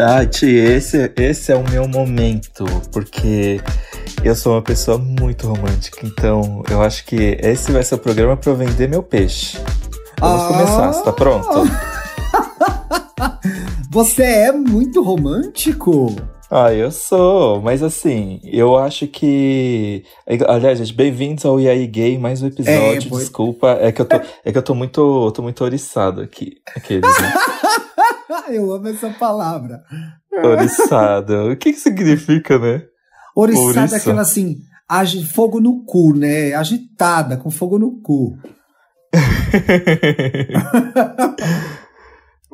Tati, esse, esse é o meu momento, porque eu sou uma pessoa muito romântica, então eu acho que esse vai ser o programa para eu vender meu peixe. Vamos ah. começar, você tá pronto? Você é muito romântico? Ah, eu sou, mas assim, eu acho que. Aliás, gente, bem-vindos ao IAI Gay, mais um episódio. É, Desculpa, é que eu tô, é que eu tô muito, tô muito oriçado aqui. Aqueles, né? eu amo essa palavra. Oriçado. O que que significa, né? Oriçada é aquela assim, age fogo no cu, né? Agitada, com fogo no cu.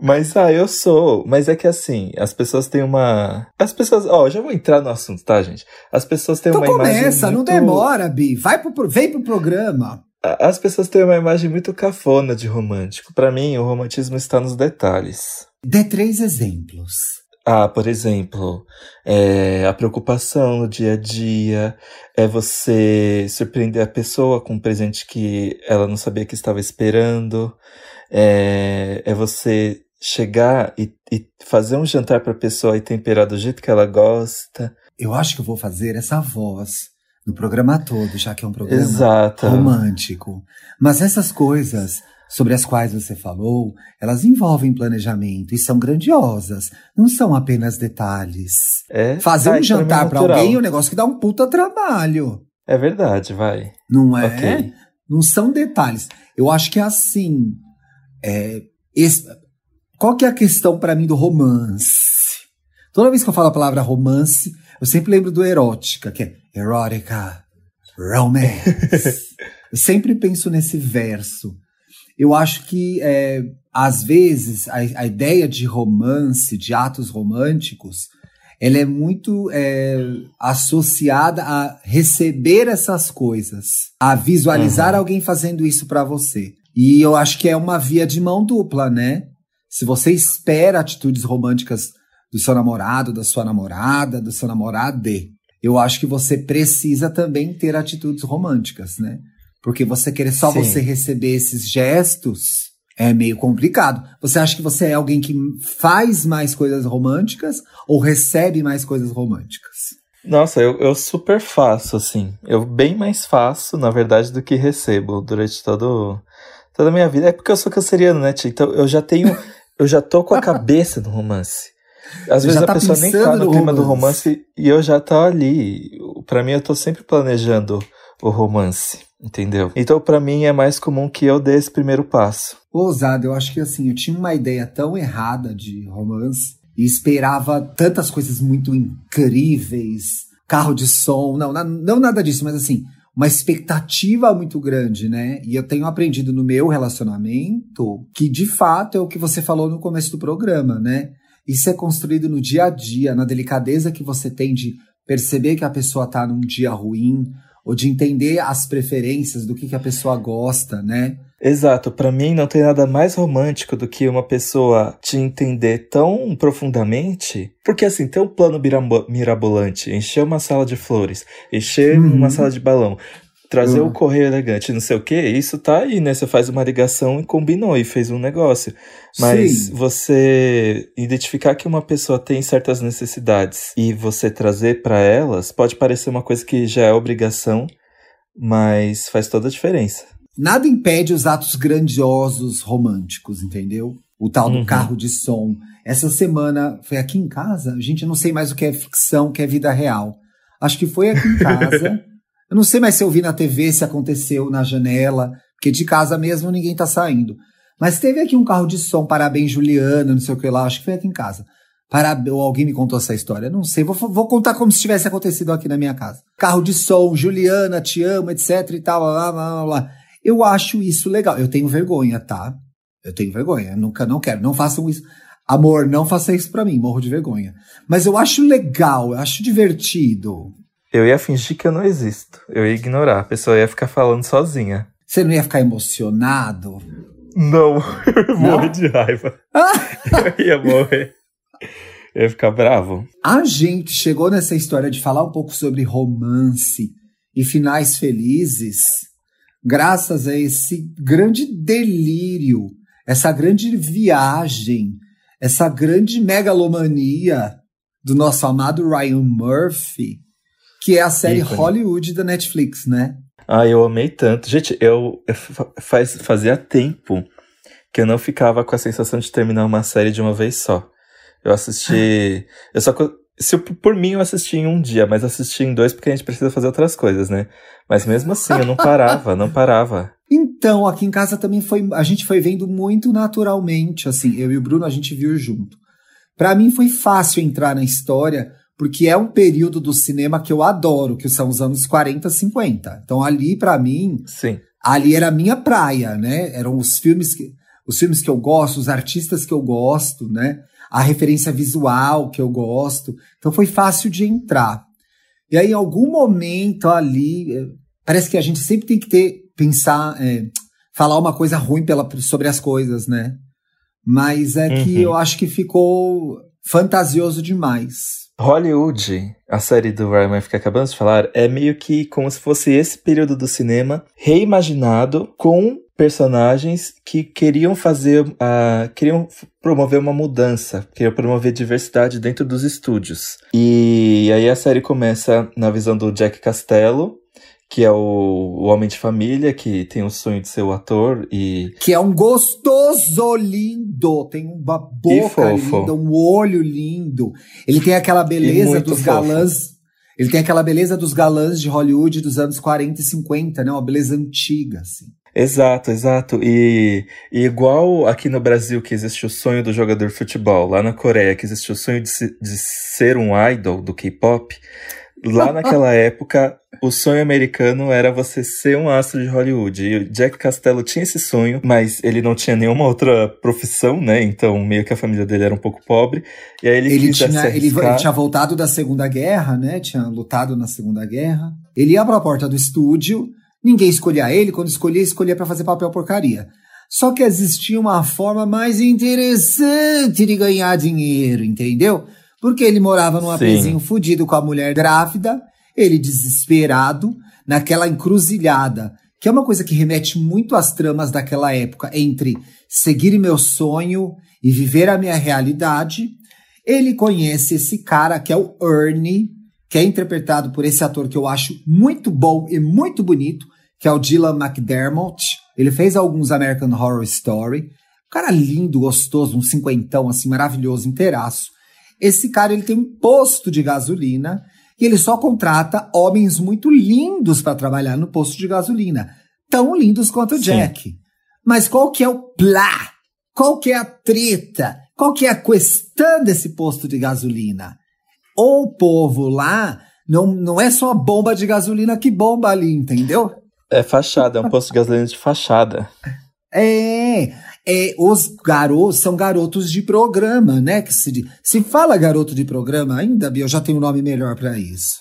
Mas, ah, eu sou. Mas é que assim, as pessoas têm uma. As pessoas. Ó, oh, já vou entrar no assunto, tá, gente? As pessoas têm então uma começa, imagem. Começa, muito... não demora, Bi. Vai pro, vem pro programa. As pessoas têm uma imagem muito cafona de romântico. Para mim, o romantismo está nos detalhes. Dê três exemplos. Ah, por exemplo, é, a preocupação no dia a dia, é você surpreender a pessoa com um presente que ela não sabia que estava esperando, é, é você chegar e, e fazer um jantar para a pessoa e temperar do jeito que ela gosta. Eu acho que eu vou fazer essa voz no programa todo, já que é um programa Exato. romântico. Mas essas coisas sobre as quais você falou, elas envolvem planejamento e são grandiosas, não são apenas detalhes. É? Fazer ah, um jantar para alguém é um negócio que dá um puta trabalho. É verdade, vai. Não é? Okay. Não são detalhes. Eu acho que é assim. É, esse, qual que é a questão para mim do romance? Toda vez que eu falo a palavra romance, eu sempre lembro do erótica, que é erótica, romance. eu sempre penso nesse verso. Eu acho que, é, às vezes, a, a, ideia de romance, de atos românticos, ela é muito é, associada a receber essas coisas, a visualizar uhum. alguém fazendo isso para você. E eu acho que é uma via de mão dupla, né? Se você espera atitudes românticas do seu namorado, da sua namorada, do seu namorado, eu acho que você precisa também ter atitudes românticas, né? Porque você querer só Sim. você receber esses gestos é meio complicado. Você acha que você é alguém que faz mais coisas românticas ou recebe mais coisas românticas? Nossa, eu, eu super faço, assim. Eu bem mais faço, na verdade, do que recebo durante todo, toda a minha vida. É porque eu sou canceriano, né, tia? Então eu já tenho eu já tô com a cabeça no romance. Às vezes a tá pessoa nem tá no, clima romance. do romance e eu já tô ali. Para mim, eu tô sempre planejando o romance, entendeu? Então, para mim, é mais comum que eu dê esse primeiro passo. Ousado, eu acho que assim, eu tinha uma ideia tão errada de romance e esperava tantas coisas muito incríveis, carro de som, não, não nada disso, mas assim, uma expectativa muito grande, né? E eu tenho aprendido no meu relacionamento que, de fato, é o que você falou no começo do programa, né? Isso é construído no dia a dia, na delicadeza que você tem de perceber que a pessoa tá num dia ruim, ou de entender as preferências do que, que a pessoa gosta, né? Exato, para mim não tem nada mais romântico do que uma pessoa te entender tão profundamente, porque assim, ter um plano mirabolante, encher uma sala de flores, encher uhum. uma sala de balão, trazer uhum. o correio elegante, não sei o que, isso tá aí, né? Você faz uma ligação e combinou e fez um negócio. Mas Sim. você identificar que uma pessoa tem certas necessidades e você trazer para elas pode parecer uma coisa que já é obrigação, mas faz toda a diferença. Nada impede os atos grandiosos românticos, entendeu? O tal do uhum. carro de som. Essa semana foi aqui em casa, gente, eu não sei mais o que é ficção, o que é vida real. Acho que foi aqui em casa. Eu não sei mais se eu vi na TV, se aconteceu na janela, porque de casa mesmo ninguém tá saindo. Mas teve aqui um carro de som, parabéns Juliana, não sei o que lá, acho que foi aqui em casa. Parabéns, ou alguém me contou essa história, não sei, vou, vou contar como se tivesse acontecido aqui na minha casa. Carro de som, Juliana, te amo, etc e tal, blá, blá, blá. Eu acho isso legal. Eu tenho vergonha, tá? Eu tenho vergonha. Eu nunca, não quero. Não façam isso. Amor, não faça isso pra mim. Morro de vergonha. Mas eu acho legal. Eu acho divertido. Eu ia fingir que eu não existo. Eu ia ignorar. A pessoa ia ficar falando sozinha. Você não ia ficar emocionado? Não. Eu ia morrer de raiva. eu ia morrer. Eu ia ficar bravo. A gente chegou nessa história de falar um pouco sobre romance e finais felizes graças a esse grande delírio, essa grande viagem, essa grande megalomania do nosso amado Ryan Murphy, que é a série Ícone. Hollywood da Netflix, né? Ah, eu amei tanto. Gente, eu, eu faz, fazia tempo que eu não ficava com a sensação de terminar uma série de uma vez só. Eu assisti. eu só. Se por mim eu assisti em um dia, mas assisti em dois porque a gente precisa fazer outras coisas, né? Mas mesmo assim, eu não parava, não parava. Então, aqui em casa também foi. A gente foi vendo muito naturalmente, assim. Eu e o Bruno, a gente viu junto. Para mim foi fácil entrar na história, porque é um período do cinema que eu adoro, que são os anos 40, 50. Então ali para mim, Sim. ali era a minha praia, né? Eram os filmes que os filmes que eu gosto, os artistas que eu gosto, né? A referência visual que eu gosto. Então foi fácil de entrar. E aí, em algum momento ali, eh, parece que a gente sempre tem que ter, pensar, é, falar uma coisa ruim pela, sobre as coisas, né? Mas é uhum. que eu acho que ficou fantasioso demais. Hollywood, a série do Ryan Murphy que acabamos de falar, é meio que como se fosse esse período do cinema reimaginado com personagens que queriam fazer, uh, queriam promover uma mudança, queriam promover diversidade dentro dos estúdios. E aí a série começa na visão do Jack Castello, que é o, o, homem de família que tem o sonho de ser o ator e que é um gostoso lindo, tem uma boca linda, um olho lindo. Ele tem aquela beleza dos fofo. galãs. Ele tem aquela beleza dos galãs de Hollywood dos anos 40 e 50, né? Uma beleza antiga, assim. Exato, exato. E, e, igual aqui no Brasil que existe o sonho do jogador de futebol, lá na Coreia que existe o sonho de, se, de ser um idol do K-pop, lá naquela época o sonho americano era você ser um astro de Hollywood. E o Jack Castello tinha esse sonho, mas ele não tinha nenhuma outra profissão, né? Então, meio que a família dele era um pouco pobre. E aí ele, ele tinha, ele, ele, tinha voltado da Segunda Guerra, né? Tinha lutado na Segunda Guerra. Ele ia pra porta do estúdio, ninguém escolhia ele. Quando escolhia, escolhia para fazer papel porcaria. Só que existia uma forma mais interessante de ganhar dinheiro, entendeu? Porque ele morava num apezinho fudido com a mulher grávida ele desesperado, naquela encruzilhada, que é uma coisa que remete muito às tramas daquela época, entre seguir meu sonho e viver a minha realidade. Ele conhece esse cara que é o Ernie, que é interpretado por esse ator que eu acho muito bom e muito bonito, que é o Dylan McDermott. Ele fez alguns American Horror Story. Um cara lindo, gostoso, um cinquentão assim, maravilhoso, inteiraço. Esse cara ele tem um posto de gasolina e ele só contrata homens muito lindos para trabalhar no posto de gasolina. Tão lindos quanto o Jack. Mas qual que é o plá? Qual que é a treta? Qual que é a questão desse posto de gasolina? O povo lá não, não é só bomba de gasolina que bomba ali, entendeu? É fachada, é um posto de gasolina de fachada. É, é, os garotos são garotos de programa, né? Que se, se fala garoto de programa, ainda, Bia, eu já tenho um nome melhor para isso.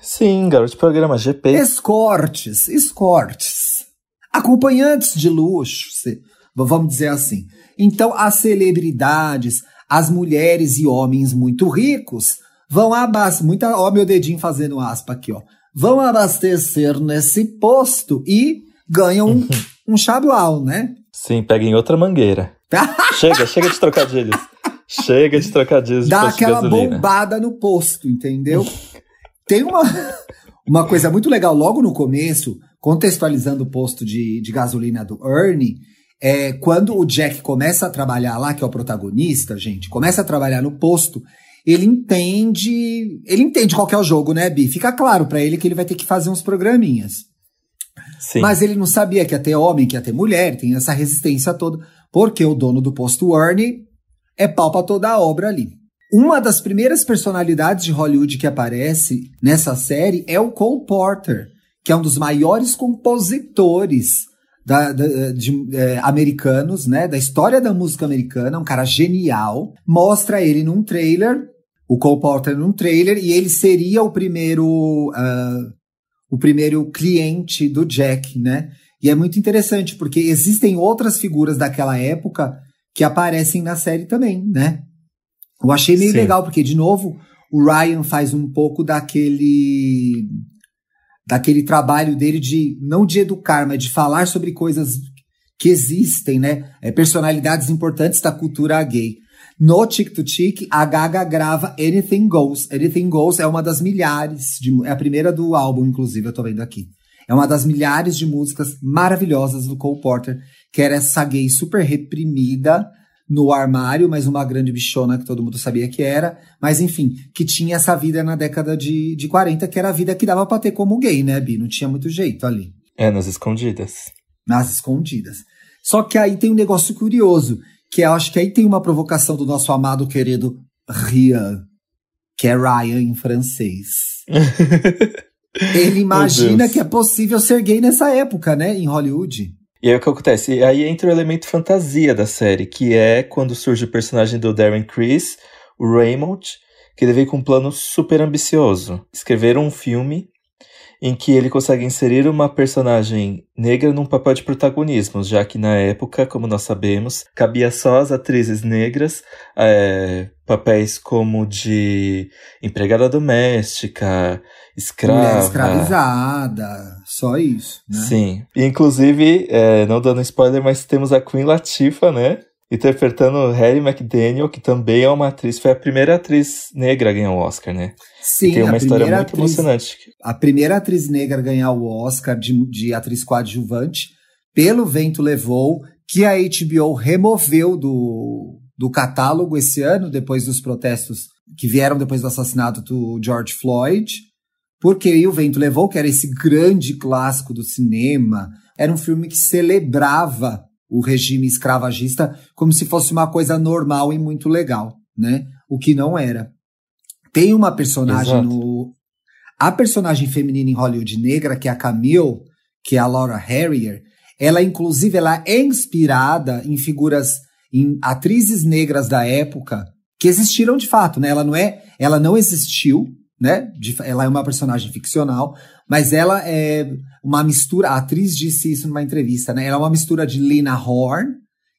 Sim, garoto de programa, GP. Escortes, escortes. Acompanhantes de luxo, se, vamos dizer assim. Então, as celebridades, as mulheres e homens muito ricos vão abastecer. Muita, ó, meu dedinho fazendo aspa aqui, ó. Vão abastecer nesse posto e ganham um, um chablau, né? Sim, pega em outra mangueira. chega, chega de trocadilhos. Chega de trocadilhos Dá de aquela bombada no posto, entendeu? Tem uma, uma coisa muito legal logo no começo, contextualizando o posto de, de gasolina do Ernie, é quando o Jack começa a trabalhar lá, que é o protagonista, gente, começa a trabalhar no posto, ele entende, ele entende qual é o jogo, né, Bi? Fica claro para ele que ele vai ter que fazer uns programinhas. Sim. Mas ele não sabia que ia ter homem, que ia ter mulher, tem essa resistência toda, porque o dono do posto Ernie é pau pra toda a obra ali. Uma das primeiras personalidades de Hollywood que aparece nessa série é o Cole Porter, que é um dos maiores compositores da, da, de, é, americanos, né, da história da música americana, um cara genial. Mostra ele num trailer, o Cole Porter num trailer, e ele seria o primeiro uh, o primeiro cliente do Jack, né? E é muito interessante, porque existem outras figuras daquela época que aparecem na série também, né? Eu achei meio Sim. legal, porque, de novo, o Ryan faz um pouco daquele daquele trabalho dele de não de educar, mas de falar sobre coisas que existem, né? É, personalidades importantes da cultura gay. No Chick to Chick, a Gaga grava Anything Goes. Anything Goes é uma das milhares, de, é a primeira do álbum, inclusive, eu tô vendo aqui. É uma das milhares de músicas maravilhosas do Cole Porter, que era essa gay super reprimida no armário, mas uma grande bichona que todo mundo sabia que era. Mas enfim, que tinha essa vida na década de, de 40, que era a vida que dava pra ter como gay, né, Bi? Não tinha muito jeito ali. É, nas escondidas. Nas escondidas. Só que aí tem um negócio curioso, que eu acho que aí tem uma provocação do nosso amado querido Rian, que é Ryan em francês. Ele imagina que é possível ser gay nessa época, né, em Hollywood. E aí o que acontece? E aí entra o elemento fantasia da série, que é quando surge o personagem do Darren Criss, o Raymond, que ele veio com um plano super ambicioso. Escreveram um filme em que ele consegue inserir uma personagem negra num papel de protagonismo, já que na época, como nós sabemos, cabia só às atrizes negras é, papéis como de empregada doméstica, escrava. Mulher escravizada, só isso. Né? Sim. Inclusive, é, não dando spoiler, mas temos a Queen Latifah, né? Interpretando Harry McDaniel, que também é uma atriz, foi a primeira atriz negra a ganhar o Oscar, né? Sim, e tem uma história muito atriz, emocionante. A primeira atriz negra a ganhar o Oscar de, de atriz coadjuvante, Pelo Vento Levou, que a HBO removeu do, do catálogo esse ano, depois dos protestos que vieram depois do assassinato do George Floyd, porque O Vento Levou, que era esse grande clássico do cinema, era um filme que celebrava o regime escravagista como se fosse uma coisa normal e muito legal, né? O que não era. Tem uma personagem Exato. no. A personagem feminina em Hollywood negra, que é a Camille, que é a Laura Harrier, ela, inclusive, ela é inspirada em figuras, em atrizes negras da época que existiram de fato, né? Ela não é, ela não existiu, né? Ela é uma personagem ficcional, mas ela é uma mistura. A atriz disse isso numa entrevista, né? Ela é uma mistura de Lena Horne,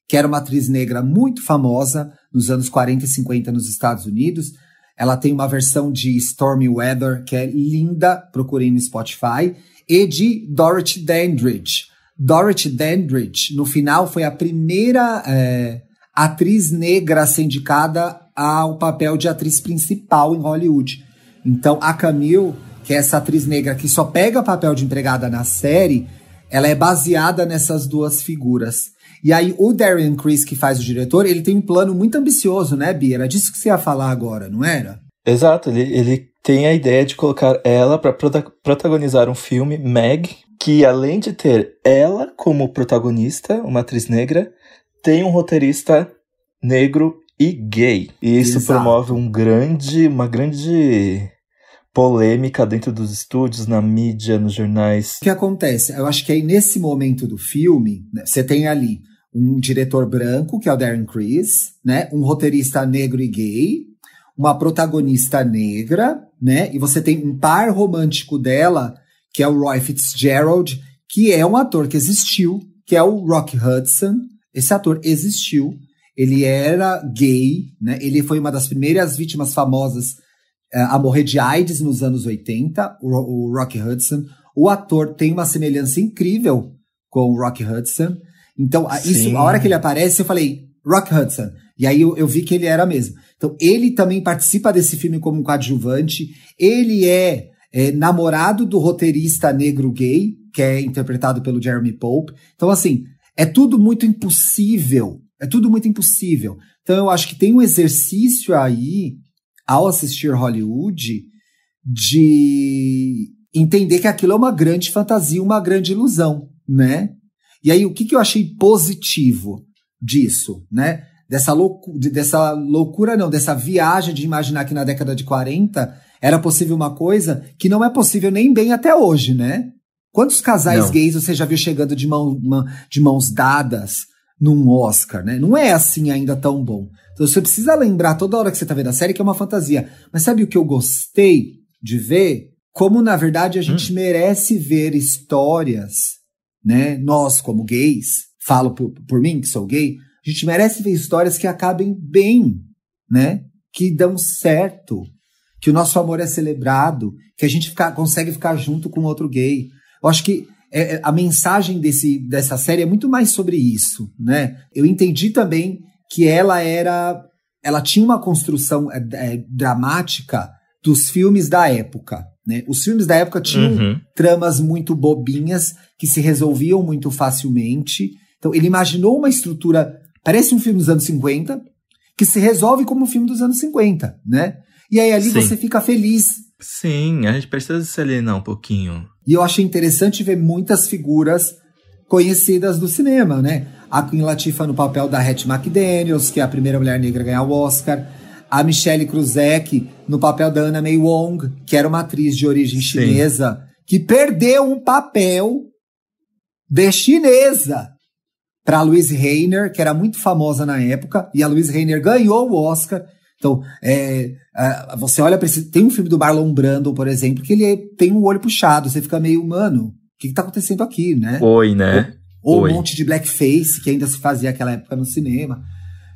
que era uma atriz negra muito famosa nos anos 40 e 50 nos Estados Unidos. Ela tem uma versão de Stormy Weather que é linda, procurei no Spotify, e de Dorothy Dandridge. Dorothy Dandridge, no final, foi a primeira é, atriz negra a ser indicada ao papel de atriz principal em Hollywood. Então, a Camille que é essa atriz negra que só pega papel de empregada na série, ela é baseada nessas duas figuras. E aí, o Darian Chris, que faz o diretor, ele tem um plano muito ambicioso, né, Bia? Era disso que você ia falar agora, não era? Exato, ele, ele tem a ideia de colocar ela para prota protagonizar um filme, Meg, que além de ter ela como protagonista, uma atriz negra, tem um roteirista negro e gay. E isso Exato. promove um grande, uma grande polêmica dentro dos estúdios, na mídia, nos jornais. O que acontece? Eu acho que aí nesse momento do filme, né, você tem ali um diretor branco, que é o Darren Criss, né? Um roteirista negro e gay, uma protagonista negra, né? E você tem um par romântico dela, que é o Roy Fitzgerald, que é um ator que existiu, que é o Rock Hudson. Esse ator existiu. Ele era gay, né? Ele foi uma das primeiras vítimas famosas a morrer de AIDS nos anos 80, o, o Rock Hudson. O ator tem uma semelhança incrível com o Rock Hudson. Então, a, isso, a hora que ele aparece, eu falei, Rock Hudson. E aí eu, eu, vi que ele era mesmo. Então, ele também participa desse filme como coadjuvante. Ele é, é, namorado do roteirista negro gay, que é interpretado pelo Jeremy Pope. Então, assim, é tudo muito impossível. É tudo muito impossível. Então, eu acho que tem um exercício aí ao assistir Hollywood, de entender que aquilo é uma grande fantasia, uma grande ilusão, né? E aí, o que, que eu achei positivo disso, né? Dessa, loucu dessa loucura, não, dessa viagem de imaginar que na década de 40 era possível uma coisa que não é possível nem bem até hoje, né? Quantos casais não. gays você já viu chegando de, mão, de mãos dadas num Oscar, né? Não é assim ainda tão bom. Então você precisa lembrar toda hora que você tá vendo a série que é uma fantasia. Mas sabe o que eu gostei de ver? Como, na verdade, a gente hum. merece ver histórias, né? Nós, como gays, falo por, por mim, que sou gay, a gente merece ver histórias que acabem bem, né? Que dão certo, que o nosso amor é celebrado, que a gente fica, consegue ficar junto com outro gay. Eu acho que é, é, a mensagem desse, dessa série é muito mais sobre isso, né? Eu entendi também que ela era ela tinha uma construção é, é, dramática dos filmes da época. Né? Os filmes da época tinham uhum. tramas muito bobinhas que se resolviam muito facilmente. Então, ele imaginou uma estrutura, parece um filme dos anos 50, que se resolve como um filme dos anos 50, né? E aí ali Sim. você fica feliz. Sim, a gente precisa se alienar um pouquinho. E eu achei interessante ver muitas figuras conhecidas do cinema, né? A Queen Latifah no papel da Hattie McDaniels, que é a primeira mulher negra a ganhar o Oscar a Michelle Kruzek no papel da Anna May Wong, que era uma atriz de origem Sim. chinesa, que perdeu um papel de chinesa para Louise Rainer, que era muito famosa na época, e a Louise Rainer ganhou o Oscar. Então, é, é, você olha para esse. Tem um filme do Marlon Brando, por exemplo, que ele é, tem um olho puxado, você fica meio, mano, o que, que tá acontecendo aqui, né? Oi, né? Ou, um monte de blackface que ainda se fazia naquela época no cinema.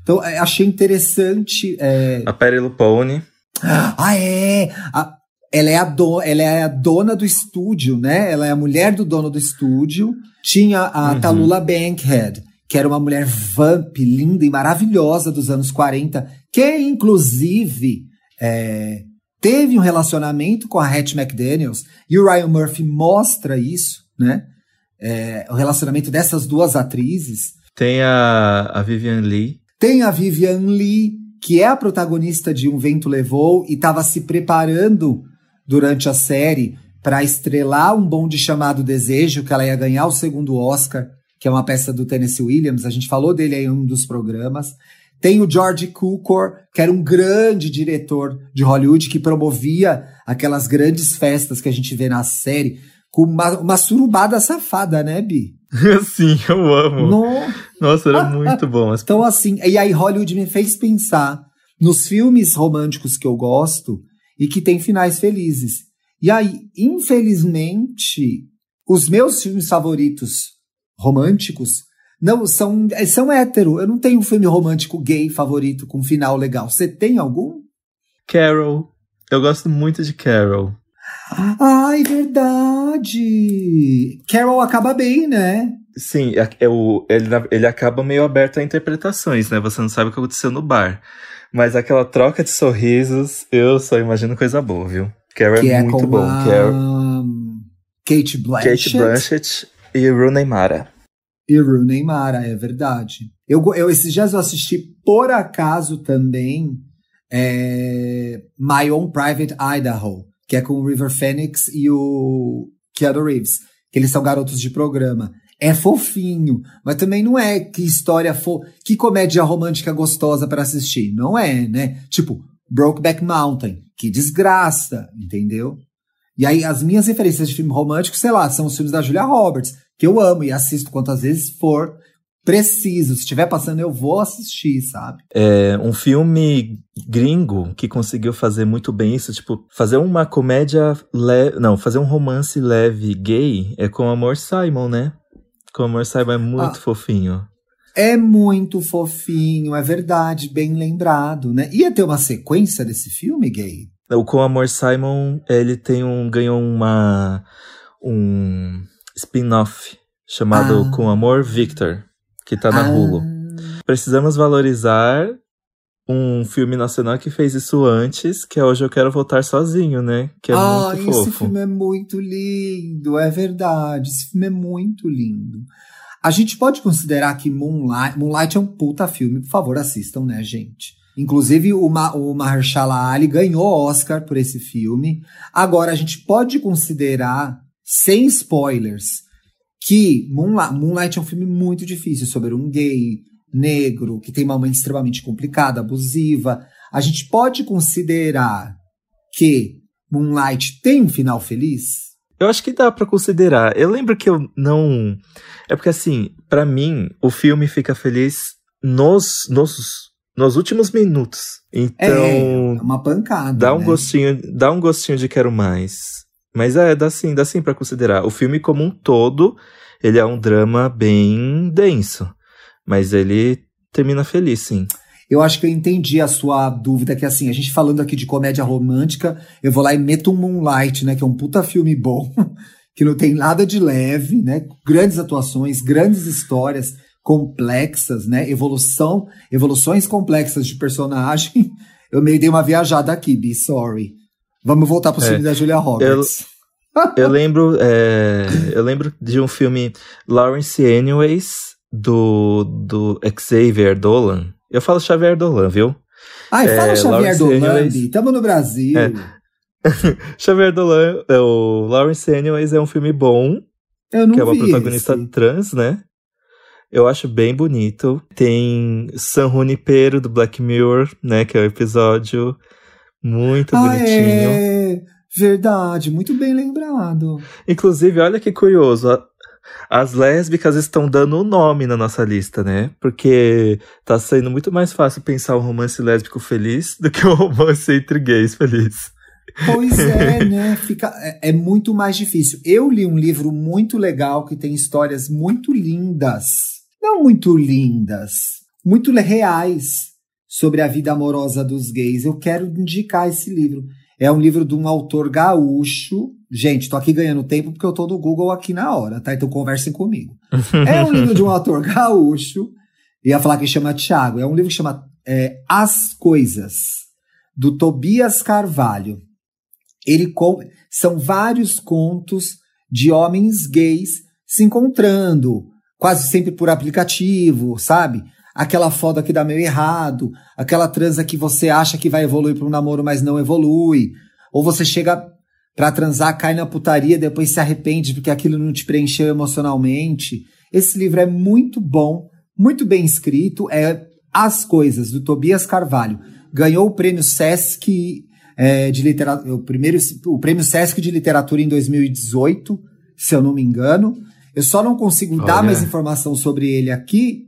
Então, é, achei interessante. É... A Perry Lupone. Ah, é! A, ela, é a do, ela é a dona do estúdio, né? Ela é a mulher do dono do estúdio. Tinha a uhum. Talula Bankhead, que era uma mulher vamp, linda e maravilhosa dos anos 40, que inclusive é, teve um relacionamento com a Hattie McDaniels. E o Ryan Murphy mostra isso, né? É, o relacionamento dessas duas atrizes. Tem a, a Vivian Lee, tem a Vivian Lee, que é a protagonista de Um Vento Levou e estava se preparando durante a série para estrelar um bonde chamado Desejo, que ela ia ganhar o segundo Oscar, que é uma peça do Tennessee Williams. A gente falou dele em um dos programas. Tem o George Cukor, que era um grande diretor de Hollywood que promovia aquelas grandes festas que a gente vê na série, com uma, uma surubada safada, né, Bi? Sim, eu amo. No... Nossa, era muito bom. Então, assim, e aí Hollywood me fez pensar nos filmes românticos que eu gosto e que tem finais felizes. E aí, infelizmente, os meus filmes favoritos românticos não são são hétero. Eu não tenho um filme romântico gay favorito com final legal. Você tem algum? Carol. Eu gosto muito de Carol. Ai, verdade! Carol acaba bem, né? Sim, é, é o, ele, ele acaba meio aberto a interpretações, né? Você não sabe o que aconteceu no bar. Mas aquela troca de sorrisos, eu só imagino coisa boa, viu? Carol é, é muito bom. A... Carol... Kate Blanchett. Kate Blanchett e Rooney Mara. E Rooney Mara, é verdade. Eu, eu, esses dias eu assisti, por acaso, também, é, My Own Private Idaho que é com o River Phoenix e o Keanu Reeves, que eles são garotos de programa. É fofinho, mas também não é que história fo... que comédia romântica gostosa para assistir, não é, né? Tipo, Brokeback Mountain, que desgraça, entendeu? E aí as minhas referências de filme romântico, sei lá, são os filmes da Julia Roberts, que eu amo e assisto quantas vezes for, preciso. Se estiver passando, eu vou assistir, sabe? É um filme gringo que conseguiu fazer muito bem isso, tipo, fazer uma comédia leve. Não, fazer um romance leve gay é com Amor Simon, né? Com Amor Simon é muito ah, fofinho. É muito fofinho, é verdade, bem lembrado, né? Ia ter uma sequência desse filme gay? O Com Amor Simon, ele tem um. ganhou uma. um spin-off chamado ah. Com Amor Victor que tá na ah. Hulu. Precisamos valorizar um filme nacional que fez isso antes, que é Hoje Eu Quero Voltar Sozinho, né? Que é ah, muito fofo. esse filme é muito lindo, é verdade. Esse filme é muito lindo. A gente pode considerar que Moonlight, Moonlight é um puta filme, por favor, assistam, né, gente? Inclusive, o, Ma, o Mahershala Ali ganhou Oscar por esse filme. Agora, a gente pode considerar, sem spoilers, que Moonlight, Moonlight é um filme muito difícil sobre um gay negro que tem uma mãe extremamente complicada, abusiva. A gente pode considerar que Moonlight tem um final feliz? Eu acho que dá para considerar. Eu lembro que eu não. É porque, assim, para mim, o filme fica feliz nos, nos, nos últimos minutos. Então. É, uma pancada. Dá um né? gostinho, dá um gostinho de quero mais. Mas é, dá sim, dá sim pra considerar. O filme como um todo, ele é um drama bem denso. Mas ele termina feliz, sim. Eu acho que eu entendi a sua dúvida, que assim, a gente falando aqui de comédia romântica, eu vou lá e meto um Moonlight, né? Que é um puta filme bom, que não tem nada de leve, né? Grandes atuações, grandes histórias, complexas, né? Evolução, evoluções complexas de personagem. Eu meio dei uma viajada aqui, be sorry. Vamos voltar pro é, filme da Julia Roberts. Eu, eu lembro, é, eu lembro de um filme Lawrence Anyways do do Xavier Dolan. Eu falo Xavier Dolan, viu? Ai, fala é, Xavier Dolan, Anyways... tamo no Brasil. É. Xavier Dolan, é, o Lawrence Anyways é um filme bom. Eu não que é uma protagonista esse. trans, né? Eu acho bem bonito. Tem San Junipero do Black Mirror, né? Que é o episódio muito ah, bonitinho. É verdade, muito bem lembrado. Inclusive, olha que curioso. As lésbicas estão dando o um nome na nossa lista, né? Porque tá sendo muito mais fácil pensar um romance lésbico feliz do que um romance entre gays feliz. Pois é, né? Fica, é, é, muito mais difícil. Eu li um livro muito legal que tem histórias muito lindas. Não muito lindas, muito reais sobre a vida amorosa dos gays. Eu quero indicar esse livro. É um livro de um autor gaúcho. Gente, tô aqui ganhando tempo porque eu tô no Google aqui na hora, tá? Então conversem comigo. é um livro de um autor gaúcho. Ia falar que chama Tiago. É um livro que chama é, As Coisas, do Tobias Carvalho. Ele com... são vários contos de homens gays se encontrando, quase sempre por aplicativo, sabe? Aquela foda que dá meio errado, aquela transa que você acha que vai evoluir para um namoro, mas não evolui. Ou você chega para transar, cai na putaria, depois se arrepende porque aquilo não te preencheu emocionalmente. Esse livro é muito bom, muito bem escrito, é As Coisas, do Tobias Carvalho. Ganhou o prêmio Sesc é, de literatura, o primeiro, o prêmio Sesc de literatura em 2018, se eu não me engano. Eu só não consigo Olha. dar mais informação sobre ele aqui.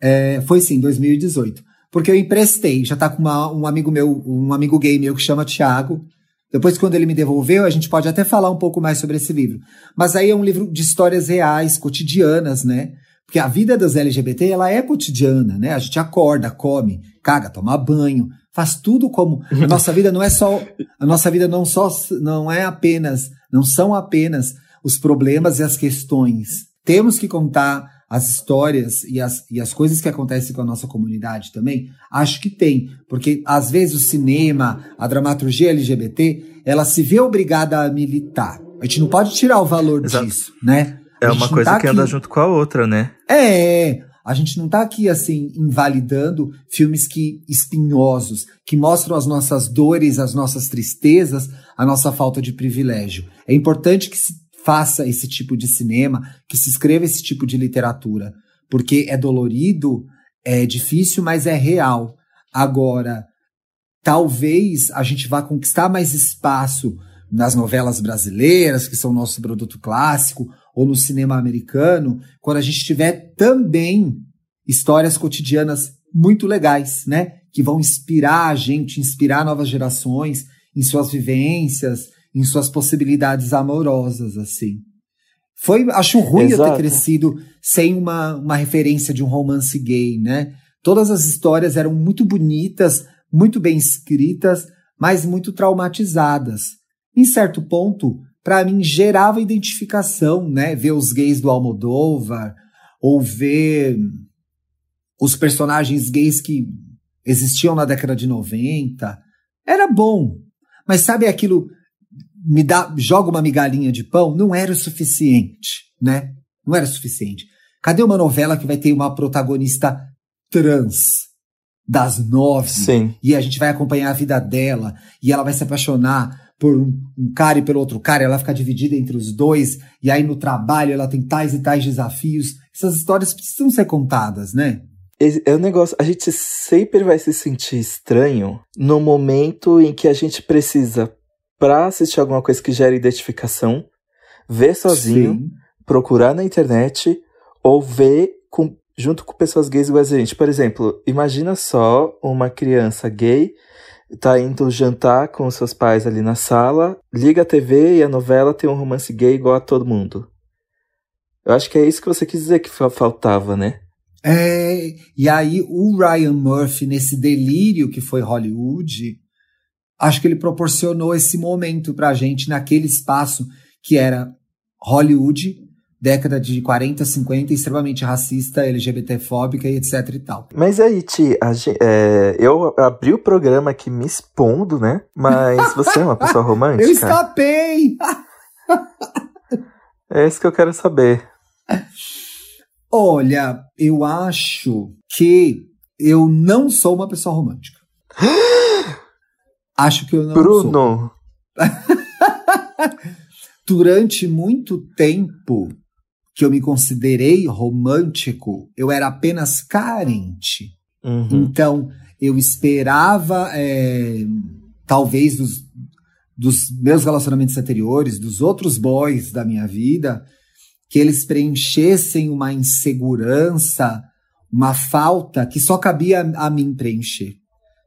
É, foi sim, 2018. Porque eu emprestei, já tá com uma, um amigo meu, um amigo gay meu que chama Thiago. Depois, quando ele me devolveu, a gente pode até falar um pouco mais sobre esse livro. Mas aí é um livro de histórias reais, cotidianas, né? Porque a vida das LGBT, ela é cotidiana, né? A gente acorda, come, caga, toma banho, faz tudo como a nossa vida não é só a nossa vida não só não é apenas não são apenas os problemas e as questões temos que contar as histórias e as, e as coisas que acontecem com a nossa comunidade também acho que tem porque às vezes o cinema a dramaturgia LGBT ela se vê obrigada a militar a gente não pode tirar o valor Exato. disso né é uma coisa tá que aqui... anda junto com a outra, né? É, a gente não está aqui assim invalidando filmes que espinhosos, que mostram as nossas dores, as nossas tristezas, a nossa falta de privilégio. É importante que se faça esse tipo de cinema, que se escreva esse tipo de literatura, porque é dolorido, é difícil, mas é real. Agora, talvez a gente vá conquistar mais espaço nas novelas brasileiras, que são nosso produto clássico, ou no cinema americano, quando a gente tiver também histórias cotidianas muito legais, né? Que vão inspirar a gente, inspirar novas gerações em suas vivências, em suas possibilidades amorosas, assim. Foi, acho ruim Exato. eu ter crescido sem uma, uma referência de um romance gay, né? Todas as histórias eram muito bonitas, muito bem escritas, mas muito traumatizadas. Em certo ponto, para mim gerava identificação, né? Ver os gays do Almodóvar ou ver os personagens gays que existiam na década de 90. Era bom. Mas sabe aquilo me dá, joga uma migalhinha de pão, não era o suficiente, né? Não era o suficiente. Cadê uma novela que vai ter uma protagonista trans das nove? Sim. E a gente vai acompanhar a vida dela e ela vai se apaixonar por um, um cara e pelo outro cara, ela fica dividida entre os dois, e aí no trabalho ela tem tais e tais desafios. Essas histórias precisam ser contadas, né? É um negócio, a gente sempre vai se sentir estranho no momento em que a gente precisa, pra assistir alguma coisa que gere identificação, ver sozinho, Sim. procurar na internet, ou ver com, junto com pessoas gays iguais a gente. Por exemplo, imagina só uma criança gay tá indo jantar com seus pais ali na sala, liga a TV e a novela tem um romance gay igual a todo mundo. Eu acho que é isso que você quis dizer que faltava, né? É, e aí o Ryan Murphy, nesse delírio que foi Hollywood, acho que ele proporcionou esse momento pra gente naquele espaço que era Hollywood, década de 40, 50, extremamente racista, LGBTfóbica e etc e tal. Mas aí, Ti, é, eu abri o programa aqui me expondo, né? Mas você é uma pessoa romântica? eu escapei! é isso que eu quero saber. Olha, eu acho que eu não sou uma pessoa romântica. acho que eu não Bruno. sou. Bruno! Durante muito tempo que eu me considerei romântico, eu era apenas carente. Uhum. Então, eu esperava, é, talvez, dos, dos meus relacionamentos anteriores, dos outros boys da minha vida, que eles preenchessem uma insegurança, uma falta que só cabia a, a mim preencher.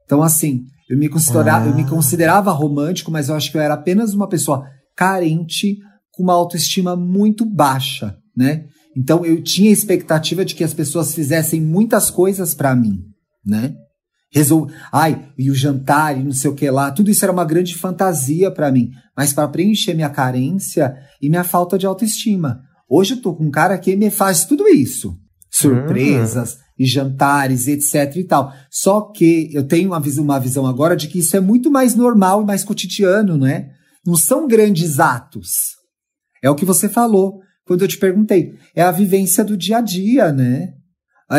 Então, assim, eu me, considerava, ah. eu me ah. considerava romântico, mas eu acho que eu era apenas uma pessoa carente, com uma autoestima muito baixa, né? Então eu tinha expectativa de que as pessoas fizessem muitas coisas para mim, né? Resol... Ai, e o jantar e não sei o que lá, tudo isso era uma grande fantasia para mim, mas para preencher minha carência e minha falta de autoestima. Hoje eu tô com um cara que me faz tudo isso. Surpresas uhum. E jantares, etc e tal. Só que eu tenho uma visão, uma visão agora de que isso é muito mais normal e mais cotidiano, né? Não são grandes atos. É o que você falou quando eu te perguntei. É a vivência do dia a dia, né?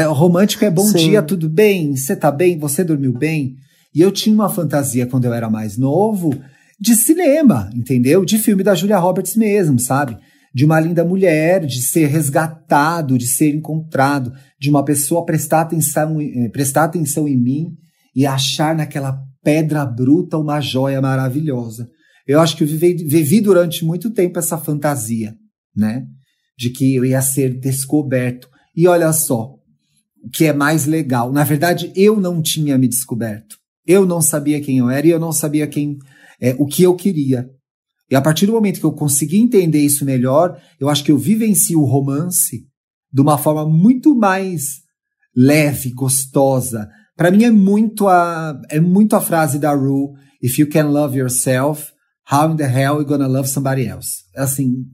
O romântico é bom Sim. dia, tudo bem? Você tá bem? Você dormiu bem? E eu tinha uma fantasia quando eu era mais novo de cinema, entendeu? De filme da Julia Roberts mesmo, sabe? De uma linda mulher, de ser resgatado, de ser encontrado, de uma pessoa prestar atenção, eh, prestar atenção em mim e achar naquela pedra bruta uma joia maravilhosa. Eu acho que eu vivi, vivi durante muito tempo essa fantasia, né? De que eu ia ser descoberto. E olha só, o que é mais legal. Na verdade, eu não tinha me descoberto. Eu não sabia quem eu era e eu não sabia quem é, o que eu queria. E a partir do momento que eu consegui entender isso melhor, eu acho que eu vivencio o romance de uma forma muito mais leve, gostosa. Para mim é muito a é muito a frase da Ru, if you can love yourself, How in the hell you gonna love somebody else? Assim,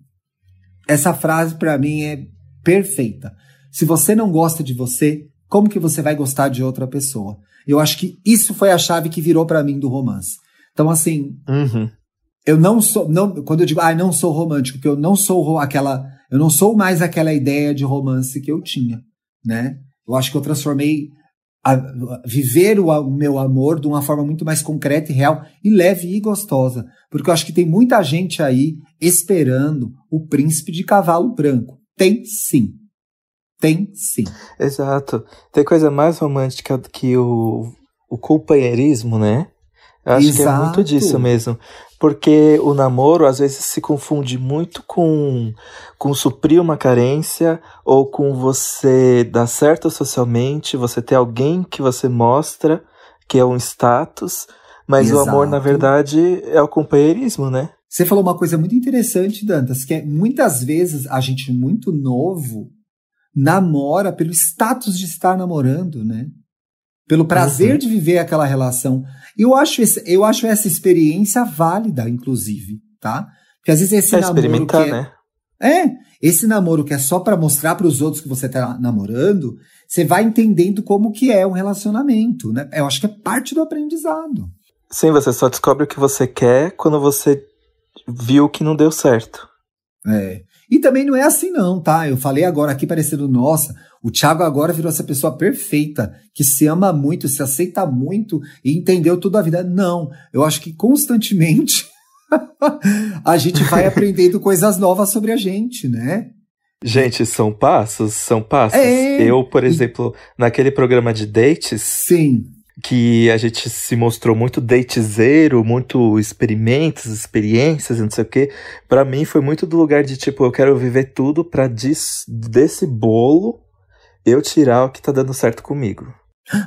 essa frase para mim é perfeita. Se você não gosta de você, como que você vai gostar de outra pessoa? Eu acho que isso foi a chave que virou para mim do romance. Então, assim, uhum. eu não sou, não, quando eu digo, ah, não sou romântico, porque eu não sou aquela, eu não sou mais aquela ideia de romance que eu tinha, né? Eu acho que eu transformei a, viver o, o, meu amor de uma forma muito mais concreta e real e leve e gostosa. Porque eu acho que tem muita gente aí esperando o príncipe de cavalo branco. Tem sim. Tem sim. Exato. Tem coisa mais romântica do que o, o companheirismo, né? Eu acho Exato. que é muito disso mesmo. Porque o namoro às vezes se confunde muito com, com suprir uma carência ou com você dar certo socialmente, você ter alguém que você mostra que é um status, mas Exato. o amor, na verdade, é o companheirismo, né? Você falou uma coisa muito interessante, Dantas, que é muitas vezes a gente muito novo namora pelo status de estar namorando, né? Pelo prazer uhum. de viver aquela relação. Eu acho, esse, eu acho essa experiência válida, inclusive, tá? Porque às vezes esse é namoro que é, né? é, esse namoro que é só para mostrar para os outros que você tá namorando, você vai entendendo como que é um relacionamento, né? Eu acho que é parte do aprendizado. Sim, você só descobre o que você quer quando você viu que não deu certo. É. E também não é assim não, tá? Eu falei agora aqui parecendo, nossa, o Thiago agora virou essa pessoa perfeita, que se ama muito, se aceita muito e entendeu tudo a vida. Não, eu acho que constantemente a gente vai aprendendo coisas novas sobre a gente, né? Gente, são passos, são passos. É... Eu, por exemplo, naquele programa de dates. Sim que a gente se mostrou muito datezeiro, muito experimentos, experiências, não sei o quê. Para mim foi muito do lugar de tipo, eu quero viver tudo para desse bolo eu tirar o que tá dando certo comigo.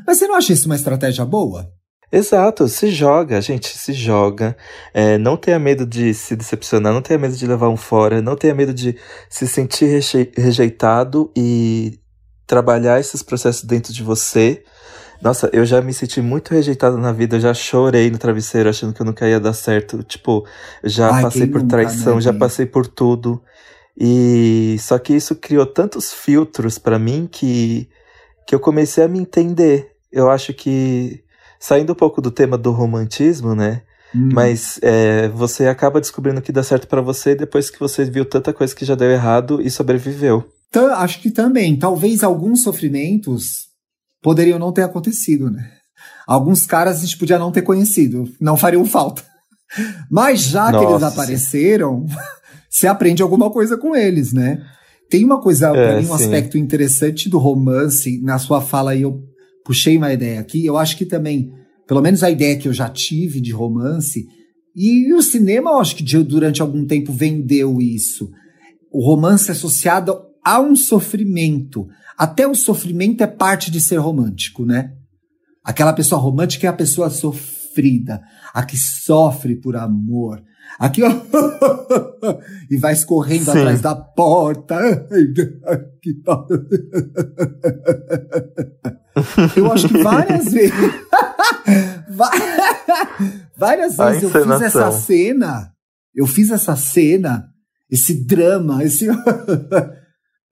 Mas você não acha isso uma estratégia boa? Exato, se joga, gente, se joga. É, não tenha medo de se decepcionar, não tenha medo de levar um fora, não tenha medo de se sentir rejeitado e trabalhar esses processos dentro de você nossa, eu já me senti muito rejeitado na vida, eu já chorei no travesseiro achando que eu nunca ia dar certo. Tipo, já Ai, passei por nunca, traição, né, já passei por tudo. E só que isso criou tantos filtros para mim que, que eu comecei a me entender. Eu acho que, saindo um pouco do tema do romantismo, né? Hum. Mas é, você acaba descobrindo que dá certo para você depois que você viu tanta coisa que já deu errado e sobreviveu. Então, acho que também. Talvez alguns sofrimentos poderiam não ter acontecido, né? Alguns caras a gente podia não ter conhecido, não fariam falta. Mas já Nossa. que eles apareceram, se aprende alguma coisa com eles, né? Tem uma coisa, é, mim, um sim. aspecto interessante do romance, na sua fala aí eu puxei uma ideia aqui, eu acho que também pelo menos a ideia que eu já tive de romance, e o cinema, eu acho que durante algum tempo vendeu isso. O romance associado a um sofrimento. Até o sofrimento é parte de ser romântico, né? Aquela pessoa romântica é a pessoa sofrida, a que sofre por amor. Aqui, ó, e vai escorrendo Sim. atrás da porta. Eu acho que várias vezes. várias vezes eu fiz essa cena. Eu fiz essa cena, esse drama, esse.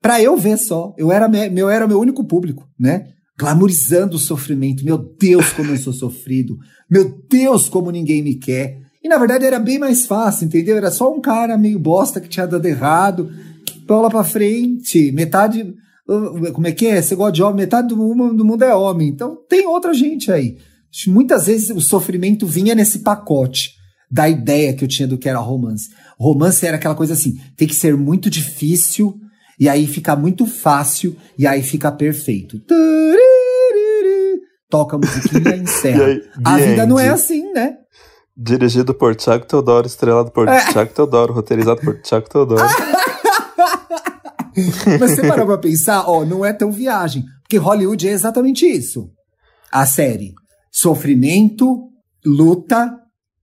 Pra eu ver só. Eu era, meu, era meu único público, né? Glamorizando o sofrimento. Meu Deus, como eu sou sofrido. Meu Deus, como ninguém me quer. E na verdade era bem mais fácil, entendeu? Era só um cara meio bosta que tinha dado errado. Bola pra frente. Metade como é que é? Você gosta de homem, metade do mundo é homem. Então tem outra gente aí. Muitas vezes o sofrimento vinha nesse pacote da ideia que eu tinha do que era romance. Romance era aquela coisa assim, tem que ser muito difícil, e aí fica muito fácil, e aí fica perfeito. Toca a musiquinha e encerra. E aí, a vida não é assim, né? Dirigido por Thiago Teodoro, estrelado por é. Thiago Teodoro, roteirizado por Thiago Teodoro. Mas você parou pra pensar, ó, não é tão viagem. Porque Hollywood é exatamente isso. A série. Sofrimento, luta,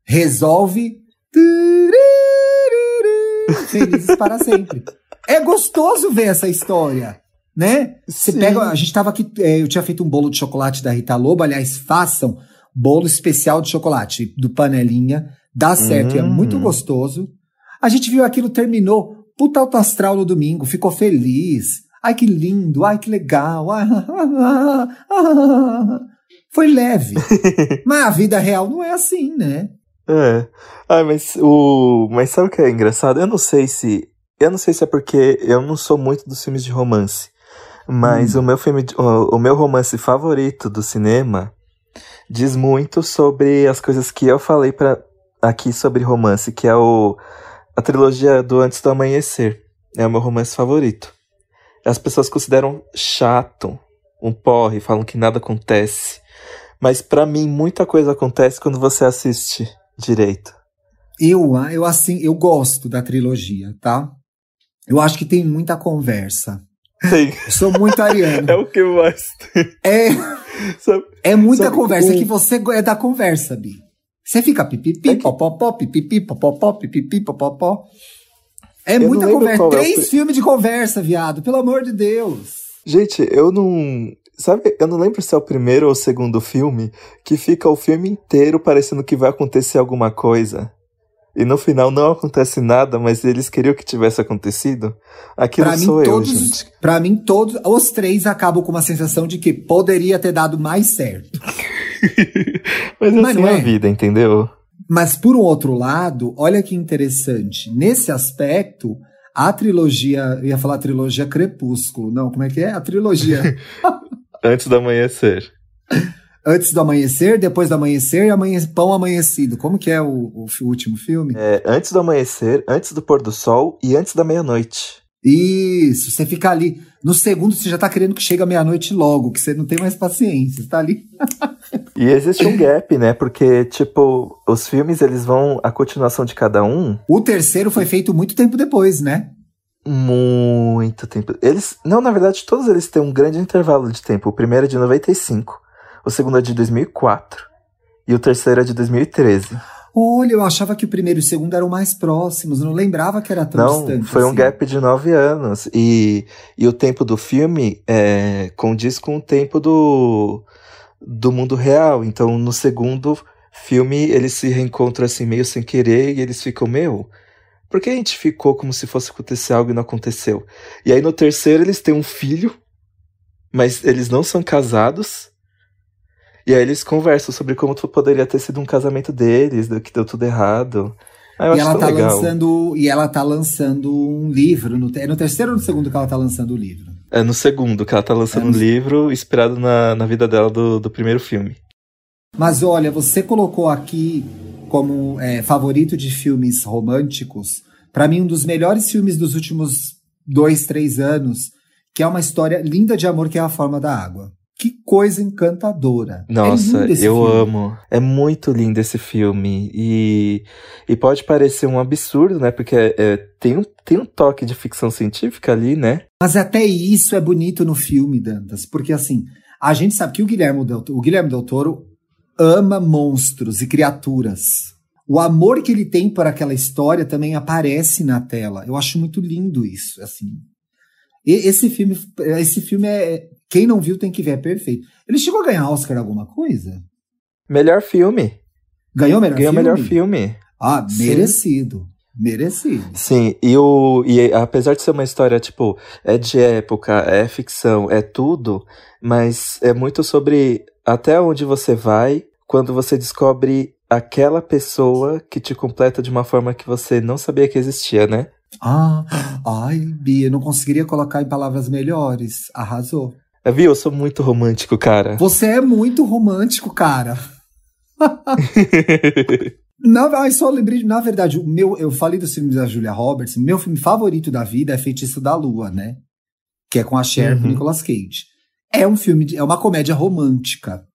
resolve. Felizes para sempre. É gostoso ver essa história, né? Você pega. A gente tava aqui. É, eu tinha feito um bolo de chocolate da Rita Lobo. Aliás, façam bolo especial de chocolate do panelinha. Dá certo, hum. é muito hum. gostoso. A gente viu aquilo, terminou puta alto astral no domingo, ficou feliz. Ai, que lindo, ai, que legal. Foi leve. mas a vida real não é assim, né? É. Ai, mas o. Mas sabe o que é engraçado? Eu não sei se. Eu não sei se é porque eu não sou muito dos filmes de romance. Mas hum. o meu filme. O, o meu romance favorito do cinema diz muito sobre as coisas que eu falei para aqui sobre romance, que é o a trilogia do Antes do Amanhecer é o meu romance favorito. As pessoas consideram chato, um porre, falam que nada acontece. Mas para mim muita coisa acontece quando você assiste direito. Eu, eu assim, eu gosto da trilogia, tá? Eu acho que tem muita conversa. Tem. sou muito ariano. é o que mais tem. É, sabe, é muita sabe, conversa, um... é que você é da conversa, Bi. Você fica pipipi, é popopó, pipipi, popopó, pipipi, popopó. É eu muita conversa. É Três é filmes de conversa, viado. Pelo amor de Deus. Gente, eu não. Sabe, eu não lembro se é o primeiro ou o segundo filme que fica o filme inteiro parecendo que vai acontecer alguma coisa. E no final não acontece nada, mas eles queriam que tivesse acontecido. Aquilo pra sou mim, eu, todos, gente. Pra mim, todos os três acabam com uma sensação de que poderia ter dado mais certo. Mas Mas é a é. vida, entendeu? Mas por um outro lado, olha que interessante. Nesse aspecto, a trilogia, ia falar trilogia Crepúsculo, não, como é que é? A trilogia. Antes do amanhecer. Antes do amanhecer, depois do amanhecer e amanhe... pão amanhecido. Como que é o, o, último filme? É, antes do amanhecer, antes do pôr do sol e antes da meia-noite. Isso, você fica ali. No segundo, você já tá querendo que chegue a meia-noite logo, que você não tem mais paciência, você tá ali. e existe um gap, né? Porque, tipo, os filmes, eles vão. A continuação de cada um. O terceiro foi feito muito tempo depois, né? Muito tempo. Eles. Não, na verdade, todos eles têm um grande intervalo de tempo. O primeiro é de 95, o segundo é de 2004 e o terceiro é de 2013. Olha, eu achava que o primeiro e o segundo eram mais próximos, não lembrava que era tão não, distante. Foi assim. um gap de nove anos. E, e o tempo do filme é, condiz com o tempo do, do mundo real. Então, no segundo filme, eles se reencontram assim, meio sem querer, e eles ficam, meu, Por que a gente ficou como se fosse acontecer algo e não aconteceu? E aí no terceiro eles têm um filho, mas eles não são casados. E aí eles conversam sobre como poderia ter sido um casamento deles, que deu tudo errado. Ah, e ela tá legal. lançando e ela tá lançando um livro no, é no terceiro ou no segundo que ela tá lançando o livro? É no segundo que ela tá lançando é no... um livro inspirado na, na vida dela do, do primeiro filme. Mas olha, você colocou aqui como é, favorito de filmes românticos, para mim um dos melhores filmes dos últimos dois, três anos, que é uma história linda de amor que é a forma da água. Que coisa encantadora. É Nossa, é eu filme. amo. É muito lindo esse filme. E, e pode parecer um absurdo, né? Porque é, é, tem, um, tem um toque de ficção científica ali, né? Mas até isso é bonito no filme, Dantas. Porque assim, a gente sabe que o Guilherme Del, o Guilherme Del Toro ama monstros e criaturas. O amor que ele tem por aquela história também aparece na tela. Eu acho muito lindo isso, assim. E esse filme, esse filme é, quem não viu tem que ver, é perfeito. Ele chegou a ganhar Oscar alguma coisa? Melhor filme. Ganhou melhor Ganhou filme? melhor filme. Ah, merecido. Sim. Merecido. Sim, e, o, e apesar de ser uma história, tipo, é de época, é ficção, é tudo, mas é muito sobre até onde você vai quando você descobre aquela pessoa que te completa de uma forma que você não sabia que existia, né? Ah, ai, Bia, não conseguiria colocar em palavras melhores. Arrasou. Viu? Eu sou muito romântico, cara. Você é muito romântico, cara. não, só lembrei, na verdade, o meu, eu falei dos filmes da Julia Roberts, meu filme favorito da vida é Feitiço da Lua, né? Que é com a Cher uhum. e Nicolas Cage. É um filme, de, é uma comédia romântica.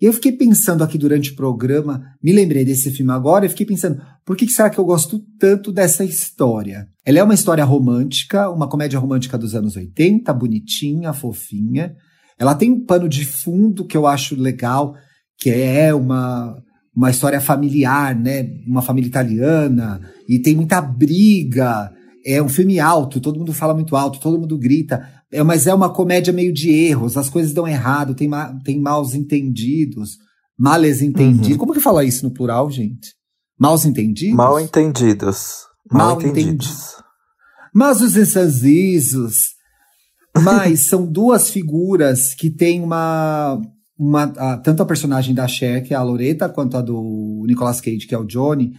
E eu fiquei pensando aqui durante o programa, me lembrei desse filme agora, e fiquei pensando, por que será que eu gosto tanto dessa história? Ela é uma história romântica, uma comédia romântica dos anos 80, bonitinha, fofinha. Ela tem um pano de fundo que eu acho legal, que é uma, uma história familiar, né? Uma família italiana, e tem muita briga. É um filme alto, todo mundo fala muito alto, todo mundo grita. É, mas é uma comédia meio de erros, as coisas dão errado, tem, ma tem maus entendidos, males entendidos. Uhum. Como que fala isso no plural, gente? Maus entendidos? Mal entendidos. Mal, Mal entendidos. Mas os ensazizos. Mas são duas figuras que têm uma. uma a, tanto a personagem da Cher, que é a Loreta, quanto a do Nicolas Cage, que é o Johnny.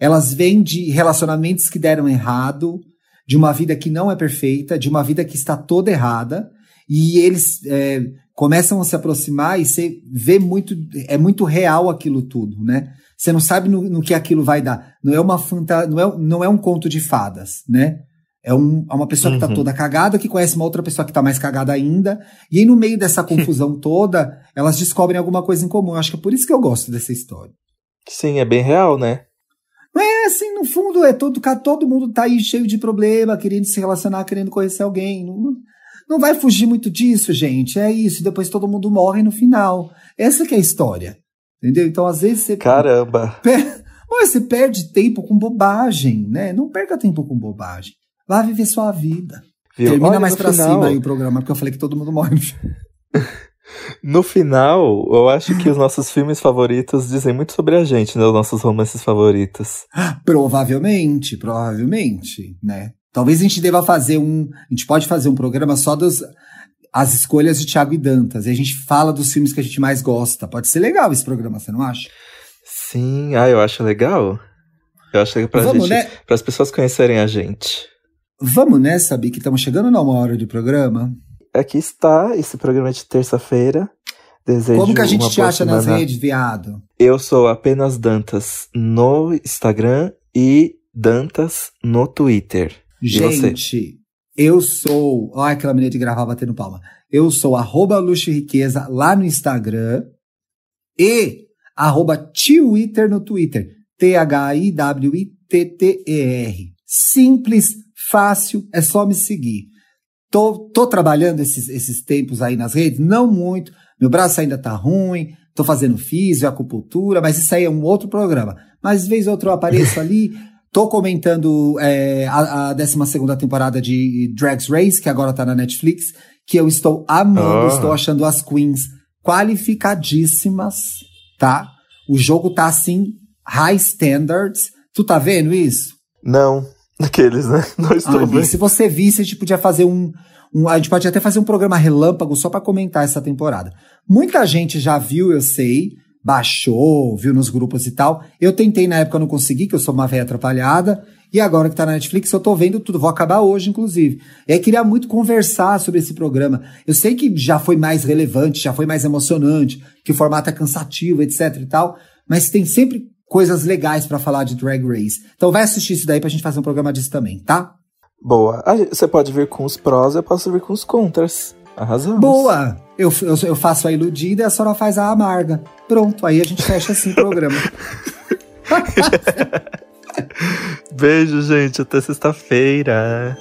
Elas vêm de relacionamentos que deram errado, de uma vida que não é perfeita, de uma vida que está toda errada, e eles é, começam a se aproximar e você vê muito, é muito real aquilo tudo, né? Você não sabe no, no que aquilo vai dar. Não é uma fanta, não é, não é um conto de fadas, né? É, um, é uma pessoa tá uhum. que está toda cagada, que conhece uma outra pessoa que está mais cagada ainda. E aí, no meio dessa confusão toda, elas descobrem alguma coisa em comum. Eu acho que é por isso que eu gosto dessa história. Sim, é bem real, né? É, assim, no fundo, é todo, todo mundo tá aí cheio de problema, querendo se relacionar, querendo conhecer alguém. Não, não vai fugir muito disso, gente. É isso. Depois todo mundo morre no final. Essa que é a história. Entendeu? Então, às vezes você. Caramba! Per... Mas você perde tempo com bobagem, né? Não perca tempo com bobagem. Vá viver sua vida. Viu? Termina Olha, mais pra final... cima aí o programa, porque eu falei que todo mundo morre. No final, eu acho que os nossos filmes favoritos dizem muito sobre a gente, né? Os nossos romances favoritos. Provavelmente, provavelmente, né? Talvez a gente deva fazer um. A gente pode fazer um programa só das as escolhas de Thiago e Dantas. E a gente fala dos filmes que a gente mais gosta. Pode ser legal esse programa, você não acha? Sim, ah, eu acho legal. Eu acho que pra Vamos, gente, né? para as pessoas conhecerem a gente. Vamos nessa, Bi, que estamos chegando na uma hora de programa aqui está esse programa de terça-feira. Desejo Como que a gente te acha semana. nas redes, viado? Eu sou apenas Dantas no Instagram e Dantas no Twitter. Gente, eu sou. Olha aquela menina de gravar batendo palma. Eu sou arroba Luxo Riqueza lá no Instagram e arroba Twitter no Twitter. T-H-I-W-I-T-T-E-R. Simples, fácil, é só me seguir. Tô, tô trabalhando esses, esses tempos aí nas redes, não muito. Meu braço ainda tá ruim, tô fazendo físio, acupuntura, mas isso aí é um outro programa. Mas vez ou outra eu apareço ali, tô comentando é, a, a 12 temporada de Drags Race, que agora tá na Netflix, que eu estou amando, oh. estou achando as queens qualificadíssimas, tá? O jogo tá assim, high standards. Tu tá vendo isso? Não, Daqueles, né? Não estou Ah, bem. se você visse, a gente podia fazer um, um- A gente pode até fazer um programa relâmpago só pra comentar essa temporada. Muita gente já viu, eu sei, baixou, viu nos grupos e tal. Eu tentei na época, não consegui, que eu sou uma velha atrapalhada. E agora que tá na Netflix, eu tô vendo tudo. Vou acabar hoje, inclusive. E aí queria muito conversar sobre esse programa. Eu sei que já foi mais relevante, já foi mais emocionante, que o formato é cansativo, etc e tal. Mas tem sempre coisas legais pra falar de Drag Race. Então vai assistir isso daí pra gente fazer um programa disso também, tá? Boa. Você pode vir com os prós, eu posso vir com os contras. Arrasamos. Boa! Eu, eu, eu faço a iludida e a senhora faz a amarga. Pronto, aí a gente fecha assim o programa. Beijo, gente. Até sexta-feira.